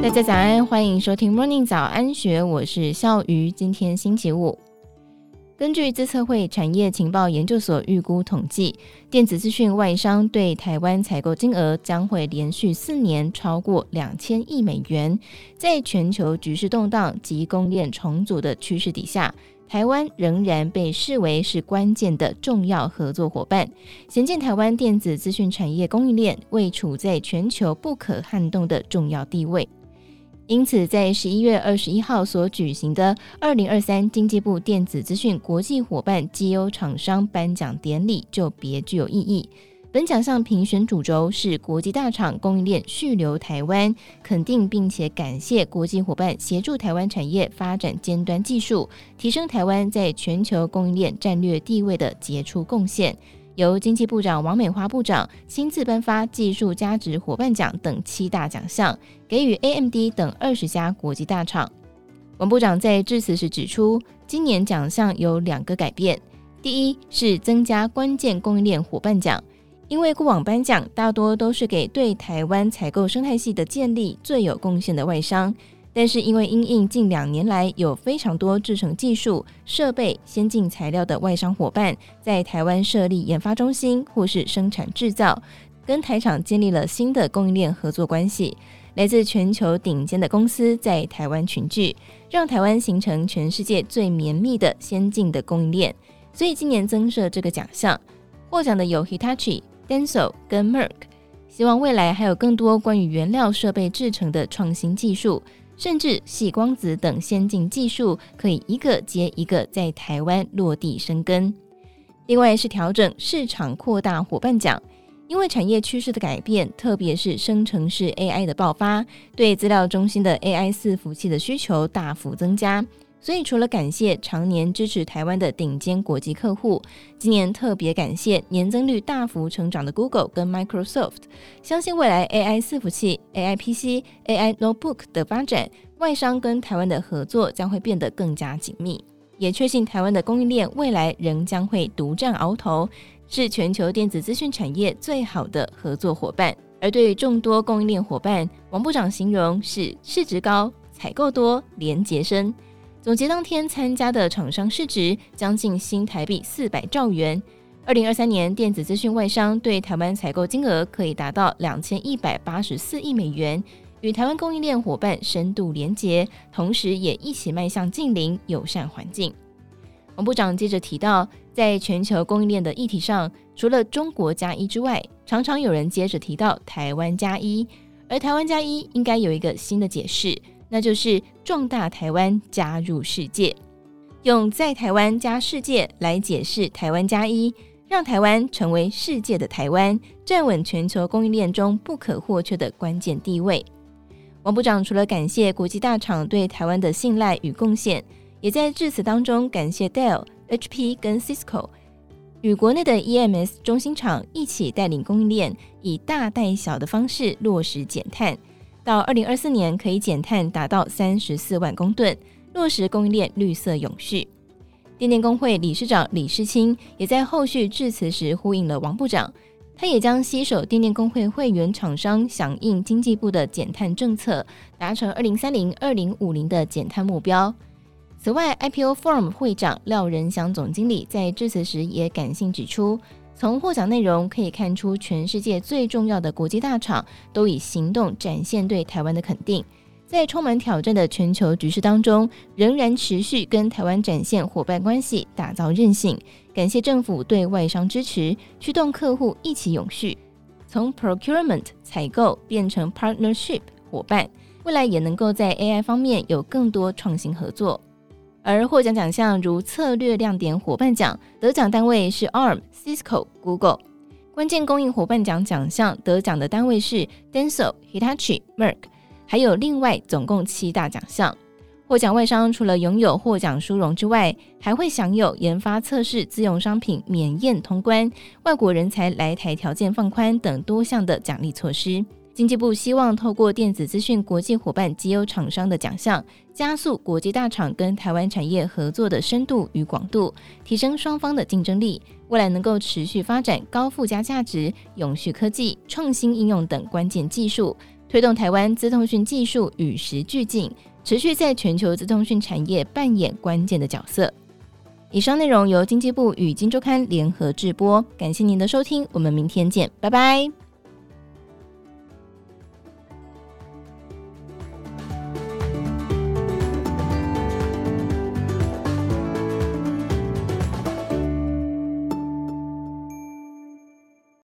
大家早安，欢迎收听 Morning 早安学，我是笑鱼。今天星期五，根据资策会产业情报研究所预估统计，电子资讯外商对台湾采购金额将会连续四年超过两千亿美元。在全球局势动荡及供应链重组的趋势底下，台湾仍然被视为是关键的重要合作伙伴，显见台湾电子资讯产业供应链位处在全球不可撼动的重要地位。因此，在十一月二十一号所举行的二零二三经济部电子资讯国际伙伴绩优厂商颁奖典礼就别具有意义。本奖项评选主轴是国际大厂供应链续留台湾，肯定并且感谢国际伙伴协助台湾产业发展尖端技术，提升台湾在全球供应链战略地位的杰出贡献。由经济部长王美花部长亲自颁发技术价值伙伴奖等七大奖项，给予 AMD 等二十家国际大厂。王部长在致辞时指出，今年奖项有两个改变：第一是增加关键供应链伙伴奖，因为过往颁奖大多都是给对台湾采购生态系的建立最有贡献的外商。但是因为因应近两年来有非常多制成技术、设备、先进材料的外商伙伴在台湾设立研发中心或是生产制造，跟台厂建立了新的供应链合作关系，来自全球顶尖的公司在台湾群聚，让台湾形成全世界最绵密的先进的供应链。所以今年增设这个奖项，获奖的有 Hitachi、Denso 跟 Merck，希望未来还有更多关于原料设备制成的创新技术。甚至细光子等先进技术可以一个接一个在台湾落地生根。另外是调整市场扩大伙伴奖，因为产业趋势的改变，特别是生成式 AI 的爆发，对资料中心的 AI 伺服器的需求大幅增加。所以，除了感谢常年支持台湾的顶尖国际客户，今年特别感谢年增率大幅成长的 Google 跟 Microsoft。相信未来 AI 伺服器、AI PC、AI Notebook 的发展，外商跟台湾的合作将会变得更加紧密。也确信台湾的供应链未来仍将会独占鳌头，是全球电子资讯产业最好的合作伙伴。而对于众多供应链伙伴，王部长形容是市值高、采购多、连结深。总结当天参加的厂商市值将近新台币四百兆元。二零二三年电子资讯外商对台湾采购金额可以达到两千一百八十四亿美元，与台湾供应链伙伴深度连结，同时也一起迈向净零友善环境。王部长接着提到，在全球供应链的议题上，除了中国加一之外，常常有人接着提到台湾加一，而台湾加一应该有一个新的解释。那就是壮大台湾加入世界，用在台湾加世界来解释台湾加一，让台湾成为世界的台湾，站稳全球供应链中不可或缺的关键地位。王部长除了感谢国际大厂对台湾的信赖与贡献，也在致辞当中感谢 Dell、HP 跟 Cisco 与国内的 EMS 中心厂一起带领供应链，以大带小的方式落实减碳。到二零二四年可以减碳达到三十四万公吨，落实供应链绿色永续。电电工会理事长李世清也在后续致辞时呼应了王部长，他也将携手电电工会会员厂商响应经济部的减碳政策，达成二零三零、二零五零的减碳目标。此外，IPO Forum 会长廖仁祥总经理在致辞时也感性指出。从获奖内容可以看出，全世界最重要的国际大厂都以行动展现对台湾的肯定。在充满挑战的全球局势当中，仍然持续跟台湾展现伙伴关系，打造韧性。感谢政府对外商支持，驱动客户一起永续。从 procurement 采购变成 partnership 伙伴，未来也能够在 AI 方面有更多创新合作。而获奖奖项如策略亮点伙伴奖，得奖单位是 ARM、Cisco、Google；关键供应伙伴奖奖项得奖的单位是 Denso、Hitachi、Merck，还有另外总共七大奖项。获奖外商除了拥有获奖殊荣之外，还会享有研发测试自用商品免验通关、外国人才来台条件放宽等多项的奖励措施。经济部希望透过电子资讯国际伙伴及优厂商的奖项，加速国际大厂跟台湾产业合作的深度与广度，提升双方的竞争力，未来能够持续发展高附加价值、永续科技、创新应用等关键技术，推动台湾资通讯技术与时俱进，持续在全球资通讯产业扮演关键的角色。以上内容由经济部与金周刊联合制播，感谢您的收听，我们明天见，拜拜。